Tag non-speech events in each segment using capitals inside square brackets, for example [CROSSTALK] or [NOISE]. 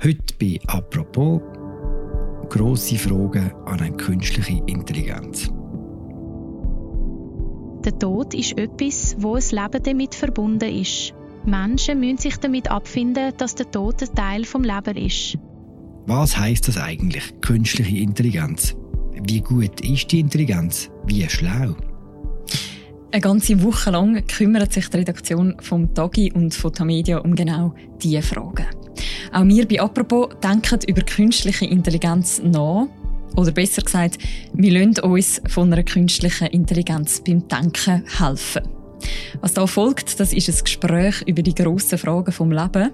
Heute bei «Apropos» grosse Fragen an eine künstliche Intelligenz. Der Tod ist etwas, wo ein Leben damit verbunden ist. Menschen müssen sich damit abfinden, dass der Tod ein Teil vom Leben ist. Was heißt das eigentlich, künstliche Intelligenz? Wie gut ist die Intelligenz? Wie schlau? Eine ganze Woche lang kümmert sich die Redaktion vom Tagi und von Tamedia um genau diese Fragen. Auch wir bei «Apropos» denken über künstliche Intelligenz nach. Oder besser gesagt, wir lassen uns von einer künstlichen Intelligenz beim Denken helfen. Was da folgt, das ist ein Gespräch über die grossen Fragen vom Leben,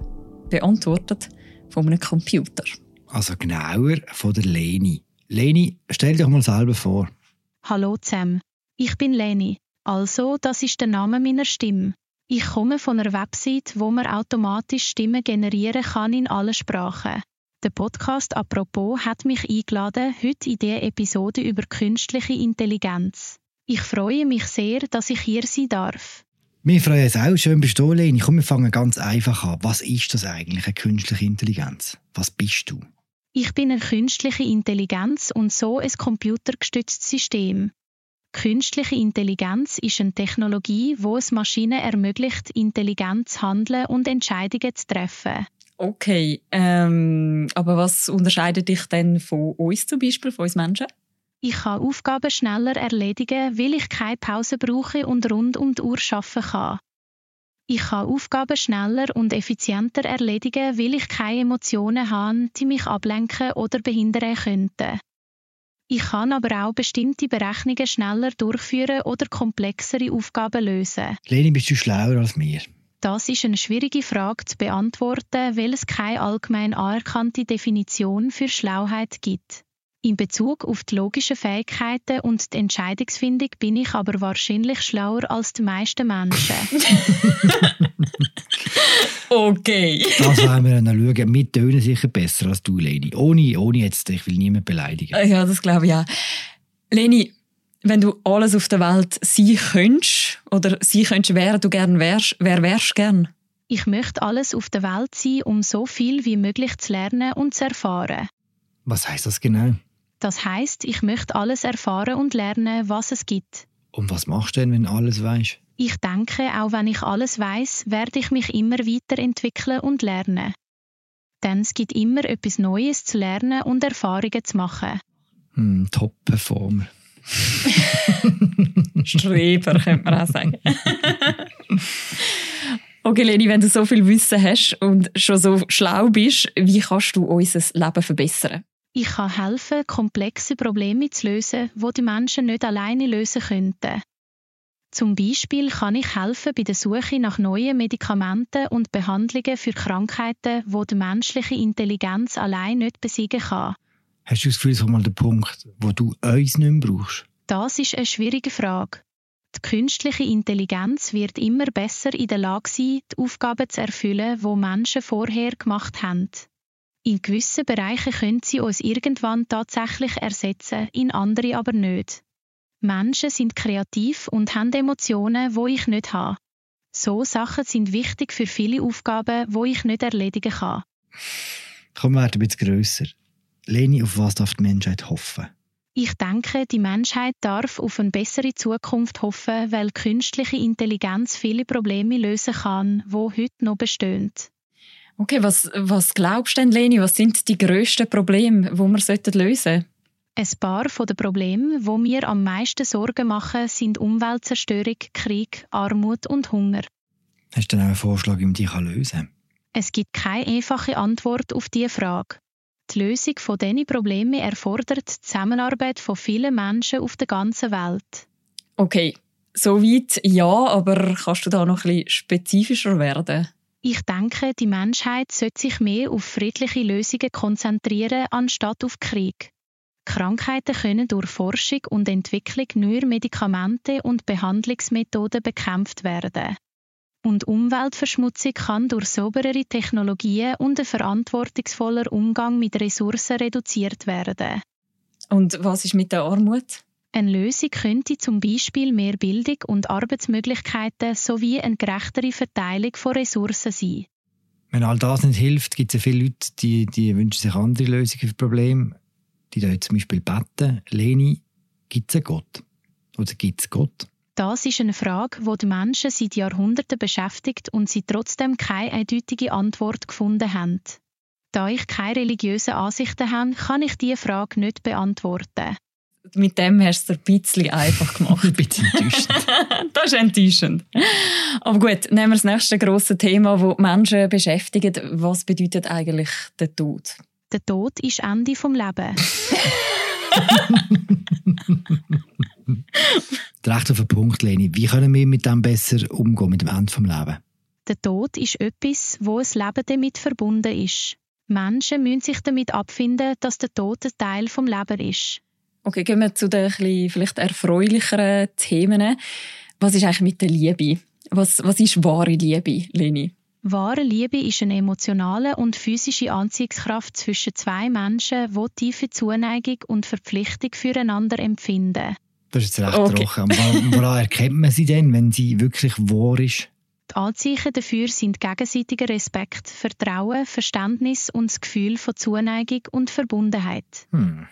beantwortet von einem Computer. Also genauer von der Leni. Leni, stell dich mal selber vor. Hallo zusammen, ich bin Leni. Also, das ist der Name meiner Stimme. Ich komme von einer Website, wo man automatisch Stimmen generieren kann in allen Sprachen. Der Podcast «Apropos» hat mich eingeladen, heute in dieser Episode über künstliche Intelligenz. Ich freue mich sehr, dass ich hier sein darf. Wir freuen uns auch. Schön bist du, Leni. Komm, wir fangen ganz einfach an. Was ist das eigentlich, eine künstliche Intelligenz? Was bist du? Ich bin eine künstliche Intelligenz und so ein computergestütztes System. Künstliche Intelligenz ist eine Technologie, wo es Maschinen ermöglicht, intelligent zu handeln und Entscheidungen zu treffen. Okay, ähm, aber was unterscheidet dich denn von uns zum Beispiel, von uns Menschen? Ich kann Aufgaben schneller erledigen, weil ich keine Pause brauche und rund um die Uhr arbeiten kann. Ich kann Aufgaben schneller und effizienter erledigen, weil ich keine Emotionen habe, die mich ablenken oder behindern könnten. Ich kann aber auch bestimmte Berechnungen schneller durchführen oder komplexere Aufgaben lösen. Leni, bist du schlauer als mir? Das ist eine schwierige Frage zu beantworten, weil es keine allgemein anerkannte Definition für Schlauheit gibt. In Bezug auf die logischen Fähigkeiten und die Entscheidungsfindung bin ich aber wahrscheinlich schlauer als die meisten Menschen. [LAUGHS] [LAUGHS] okay. Das werden wir dann schauen. Wir tönen sicher besser als du, Leni. Ohne, ohne jetzt, ich will niemanden beleidigen. Ja, das glaube ich auch. Leni, wenn du alles auf der Welt sein könntest oder sein könntest, wer du gern wärst, wer wärst gern? Ich möchte alles auf der Welt sein, um so viel wie möglich zu lernen und zu erfahren. Was heißt das genau? Das heißt, ich möchte alles erfahren und lernen, was es gibt. Und was machst du denn, wenn du alles weißt? Ich denke, auch wenn ich alles weiß, werde ich mich immer weiterentwickeln und lernen. Denn es gibt immer etwas Neues zu lernen und Erfahrungen zu machen. Hm, Top-Performer. [LAUGHS] Streber, könnte man auch sagen. [LAUGHS] okay, Leni, wenn du so viel Wissen hast und schon so schlau bist, wie kannst du unser Leben verbessern? Ich kann helfen, komplexe Probleme zu lösen, wo die Menschen nicht alleine lösen könnten. Zum Beispiel kann ich helfen bei der Suche nach neuen Medikamenten und Behandlungen für Krankheiten, wo die menschliche Intelligenz allein nicht besiegen kann. Hast du das Gefühl, das ist mal der Punkt, wo du uns nicht mehr brauchst? Das ist eine schwierige Frage. Die künstliche Intelligenz wird immer besser in der Lage sein, die Aufgaben zu erfüllen, die Menschen vorher gemacht haben. In gewissen Bereichen können sie uns irgendwann tatsächlich ersetzen, in andere aber nicht. Menschen sind kreativ und haben Emotionen, wo ich nicht habe. So Sachen sind wichtig für viele Aufgaben, wo ich nicht erledigen kann. Komm, wir werden ein bisschen grösser. Leni, auf was darf die Menschheit hoffen? Ich denke, die Menschheit darf auf eine bessere Zukunft hoffen, weil künstliche Intelligenz viele Probleme lösen kann, wo heute noch bestehen. Okay, was, was glaubst du denn, Leni? Was sind die grössten Probleme, die wir lösen sollten? Ein paar von den Problemen, die mir am meisten Sorgen machen, sind Umweltzerstörung, Krieg, Armut und Hunger. Hast du denn auch einen Vorschlag, wie man die lösen kann? Es gibt keine einfache Antwort auf diese Frage. Die Lösung von diesen Problemen erfordert die Zusammenarbeit von vielen Menschen auf der ganzen Welt. Okay, soweit ja, aber kannst du da noch ein bisschen spezifischer werden? Ich denke, die Menschheit sollte sich mehr auf friedliche Lösungen konzentrieren, anstatt auf Krieg. Krankheiten können durch Forschung und Entwicklung neuer Medikamente und Behandlungsmethoden bekämpft werden. Und Umweltverschmutzung kann durch sauberere Technologien und ein verantwortungsvoller Umgang mit Ressourcen reduziert werden. Und was ist mit der Armut? Eine Lösung könnte zum Beispiel mehr Bildung und Arbeitsmöglichkeiten sowie eine gerechtere Verteilung von Ressourcen sein. Wenn all das nicht hilft, gibt es ja viele Leute, die, die wünschen sich andere Lösungen für Probleme. Die da zum Beispiel beten. Leni, gibt es einen Gott? Oder gibt es Gott? Das ist eine Frage, die die Menschen seit Jahrhunderten beschäftigt und sie trotzdem keine eindeutige Antwort gefunden haben. Da ich keine religiösen Ansichten habe, kann ich diese Frage nicht beantworten. Mit dem hast du es ein bisschen einfach gemacht. [LAUGHS] ein bisschen enttäuschend. [LAUGHS] das ist enttäuschend. Aber gut, nehmen wir das nächste grosse Thema, das Menschen beschäftigt. Was bedeutet eigentlich der Tod? Der Tod ist Ende vom Leben. [LAUGHS] Recht auf den Punkt, Leni. Wie können wir mit dem besser umgehen, mit dem Ende vom Leben? Der Tod ist etwas, wo ein Leben damit verbunden ist. Menschen müssen sich damit abfinden, dass der Tod ein Teil vom Leben ist. Okay, gehen wir zu den vielleicht erfreulicheren Themen. Was ist eigentlich mit der Liebe? Was, was ist wahre Liebe, Leni? Wahre Liebe ist eine emotionale und physische Anziehungskraft zwischen zwei Menschen, die tiefe Zuneigung und Verpflichtung füreinander empfinden. Das ist jetzt recht okay. trocken. Woran erkennt man sie denn, wenn sie wirklich wahr ist? Die Anzeichen dafür sind gegenseitiger Respekt, Vertrauen, Verständnis und das Gefühl von Zuneigung und Verbundenheit. Hm.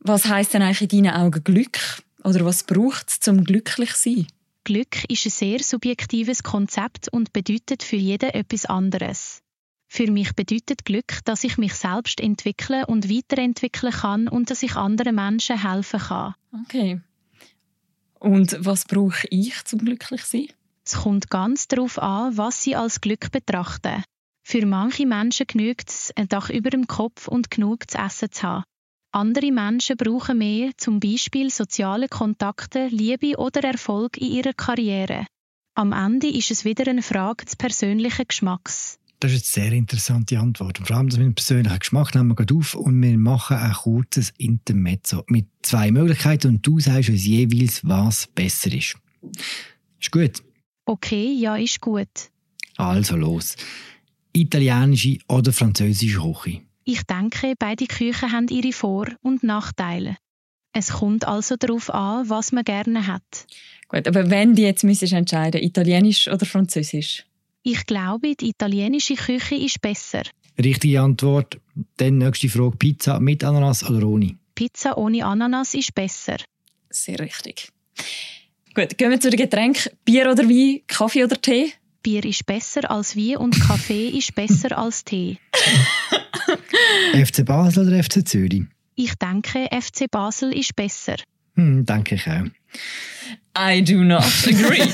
Was heißt denn eigentlich in deinen Augen Glück? Oder was braucht es, um glücklich zu sein? Glück ist ein sehr subjektives Konzept und bedeutet für jeden etwas anderes. Für mich bedeutet Glück, dass ich mich selbst entwickeln und weiterentwickeln kann und dass ich anderen Menschen helfen kann. Okay. Und was brauche ich zum glücklich zu sein? Es kommt ganz darauf an, was sie als Glück betrachten. Für manche Menschen genügt es, ein Dach über dem Kopf und genug zu essen zu haben. Andere Menschen brauchen mehr, zum Beispiel soziale Kontakte, Liebe oder Erfolg in ihrer Karriere. Am Ende ist es wieder eine Frage des persönlichen Geschmacks. Das ist eine sehr interessante Antwort. Und vor allem das mit dem persönlichen Geschmack nehmen wir gerade auf und wir machen ein kurzes Intermezzo mit zwei Möglichkeiten und du sagst uns jeweils, was besser ist. Ist gut? Okay, ja, ist gut. Also los. Italienische oder französische Küche? Ich denke, beide Küchen haben ihre Vor- und Nachteile. Es kommt also darauf an, was man gerne hat. Gut, aber wenn du jetzt müsstest entscheiden, italienisch oder französisch? Ich glaube, die italienische Küche ist besser. Richtige Antwort. Dann nächste Frage: Pizza mit Ananas oder ohne? Pizza ohne Ananas ist besser. Sehr richtig. Gut, gehen wir zu den Getränken. Bier oder Wein, Kaffee oder Tee? Bier ist besser als Wein und Kaffee [LAUGHS] ist besser als Tee. [LAUGHS] FC Basel oder FC Zürich? Ich denke, FC Basel ist besser. Hm, denke ich auch. I do not [LAUGHS] agree.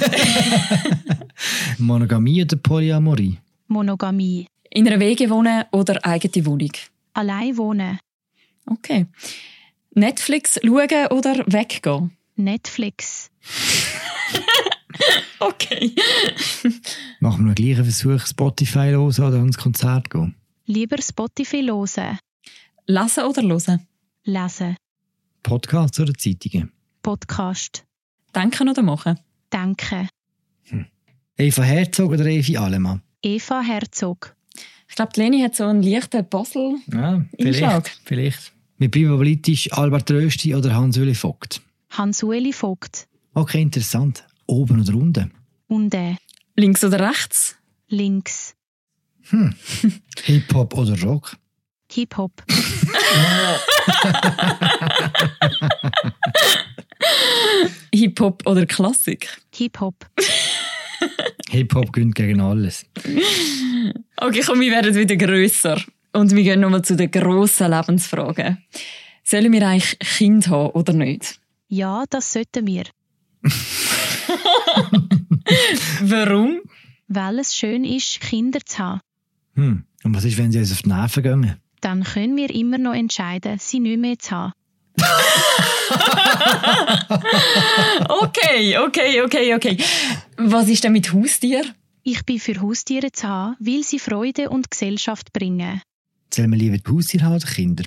Monogamie oder Polyamorie? Monogamie. In einer Wege wohnen oder eigene Wohnung? Allein wohnen. Okay. Netflix schauen oder weggehen? Netflix. [LAUGHS] okay. Machen wir noch gleich einen Versuch, Spotify hören oder ans Konzert gehen? Lieber Spotify hören. Lesen oder hören? Lesen. Podcasts oder Zeitungen? Podcast. Denken oder machen? Denken. Hm. Eva Herzog oder Evi Alemann? Eva Herzog. Ich glaube, Leni hat so einen leichten Basel. Ja, vielleicht. vielleicht. Wir bleiben politisch Albert Rösti oder Hans-Uli Vogt? Hans-Uli Vogt. Okay, interessant. Oben oder unten? Unten. Links oder rechts? Links. Hm. [LAUGHS] Hip-Hop oder Rock? Hip-Hop. [LAUGHS] Hip-Hop oder Klassik? Hip-Hop. Hip-Hop gönnt gegen alles. Okay, komm, wir werden wieder grösser. Und wir gehen nochmal zu den grossen Lebensfragen. Sollen wir eigentlich Kind haben oder nicht? Ja, das sollten wir. [LAUGHS] [LAUGHS] Warum? Weil es schön ist, Kinder zu haben. Hm. Und was ist, wenn sie uns auf die Nerven gehen? Dann können wir immer noch entscheiden, sie nicht mehr zu haben. [LAUGHS] okay, okay, okay, okay. Was ist denn mit Haustier? Ich bin für Haustiere zu haben, weil sie Freude und Gesellschaft bringen. Sollen wir lieber Haustiere haben oder Kinder?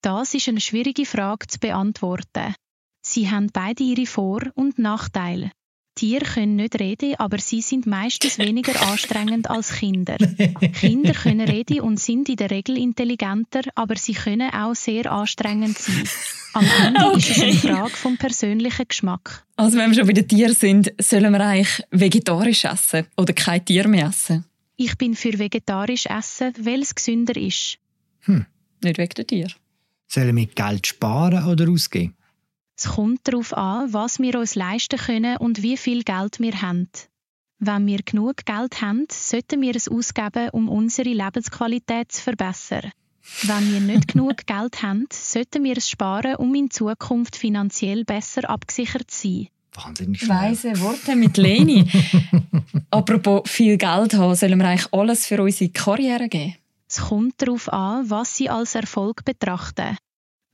Das ist eine schwierige Frage zu beantworten. Sie haben beide ihre Vor- und Nachteile. Tiere können nicht reden, aber sie sind meistens weniger [LAUGHS] anstrengend als Kinder. [LAUGHS] Kinder können reden und sind in der Regel intelligenter, aber sie können auch sehr anstrengend sein. Am Ende [LAUGHS] okay. ist es eine Frage vom persönlichen Geschmack. Also wenn wir schon bei den Tieren sind, sollen wir eigentlich vegetarisch essen oder kein Tier mehr essen? Ich bin für vegetarisch Essen, weil es gesünder ist. Hm. Nicht wegen der Tier. Sollen wir Geld sparen oder ausgeben? Es kommt darauf an, was wir uns leisten können und wie viel Geld wir haben. Wenn wir genug Geld haben, sollten wir es ausgeben, um unsere Lebensqualität zu verbessern. Wenn wir nicht [LAUGHS] genug Geld haben, sollten wir es sparen, um in Zukunft finanziell besser abgesichert zu sein. Wahnsinnig. Weise Worte mit Leni. [LAUGHS] Apropos viel Geld haben, sollen wir eigentlich alles für unsere Karriere geben? Es kommt darauf an, was Sie als Erfolg betrachten.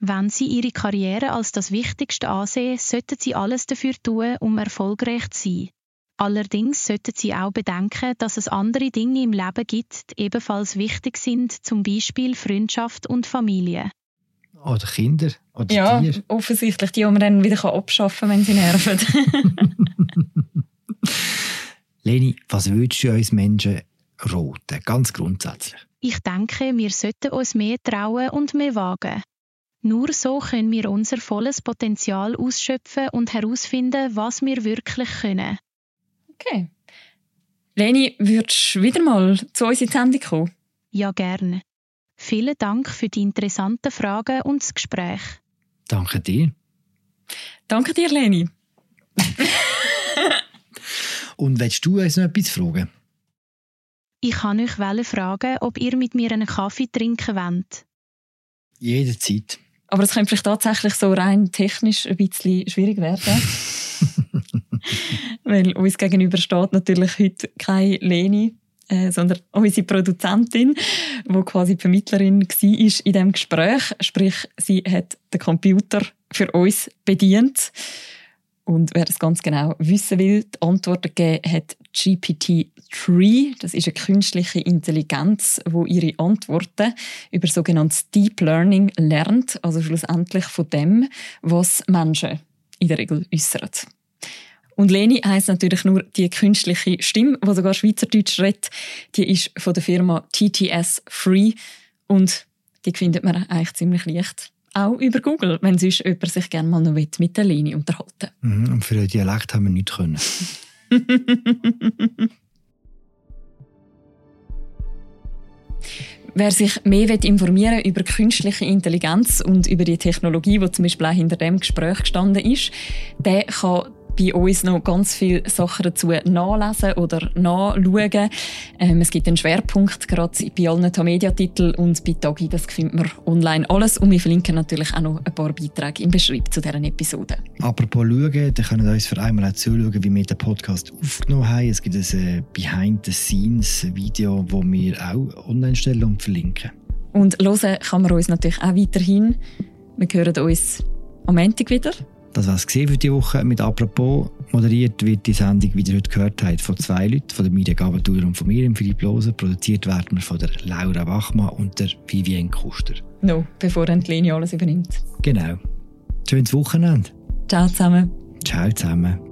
Wenn Sie Ihre Karriere als das Wichtigste ansehen, sollten Sie alles dafür tun, um erfolgreich zu sein. Allerdings sollten Sie auch bedenken, dass es andere Dinge im Leben gibt, die ebenfalls wichtig sind, zum Beispiel Freundschaft und Familie. Oder Kinder oder Ja, Tiere. offensichtlich, die, die man dann wieder abschaffen kann, wenn sie nerven. [LAUGHS] Leni, was würdest du uns Menschen roten? Ganz grundsätzlich. Ich denke, wir sollten uns mehr trauen und mehr wagen. Nur so können wir unser volles Potenzial ausschöpfen und herausfinden, was wir wirklich können. Okay. Leni, würdest du wieder mal zu uns in die Sendung kommen? Ja, gerne. Vielen Dank für die interessanten Fragen und das Gespräch. Danke dir. Danke dir, Leni. [LAUGHS] Und willst du uns noch etwas fragen? Ich kann euch fragen, ob ihr mit mir einen Kaffee trinken wollt. Jederzeit. Aber es könnte vielleicht tatsächlich so rein technisch ein bisschen schwierig werden. [LAUGHS] Weil uns gegenüber steht natürlich heute keine Leni, äh, sondern unsere Produzentin, die quasi die Vermittlerin war in diesem Gespräch. Sprich, sie hat den Computer für uns bedient. Und wer das ganz genau wissen will, die Antworten gegeben hat GPT-3. Das ist eine künstliche Intelligenz, wo ihre Antworten über sogenanntes Deep Learning lernt, also schlussendlich von dem, was Menschen in der Regel äußern. Und Leni heisst natürlich nur die künstliche Stimme, die sogar Schweizerdeutsch redet. Die ist von der Firma TTS Free und die findet man eigentlich ziemlich leicht. Auch über Google, wenn sonst jemand sich gerne mal noch mit der Leni unterhalten Mhm, Und für den Dialekt haben wir nichts können. [LAUGHS] Wer sich mehr informieren will über künstliche Intelligenz und über die Technologie, die zum Beispiel auch hinter dem Gespräch gestanden ist, der kann bei uns noch ganz viele Sachen dazu nachlesen oder nachschauen. Ähm, es gibt einen Schwerpunkt, gerade bei allen Tamedia-Titeln und bei Tagi, das findet man online alles. Und wir verlinken natürlich auch noch ein paar Beiträge im Beschreib zu deren Episode. Apropos schauen, dann können wir uns für einmal auch zuschauen, wie wir den Podcast aufgenommen haben. Es gibt ein äh, Behind-the-Scenes-Video, das wir auch online stellen und verlinken. Und hören kann man uns natürlich auch weiterhin. Wir hören uns am Montag wieder. Das war es für diese Woche mit «Apropos». Moderiert wird die Sendung, wie ihr heute gehört habt, von zwei Leuten, von der Mirja Gabatuller und von mir, Philipp Loser. Produziert werden wir von der Laura Wachmann und der Vivienne Kuster. No, bevor dann die Leni alles übernimmt. Genau. Schönes Wochenende. Ciao zusammen. Ciao zusammen.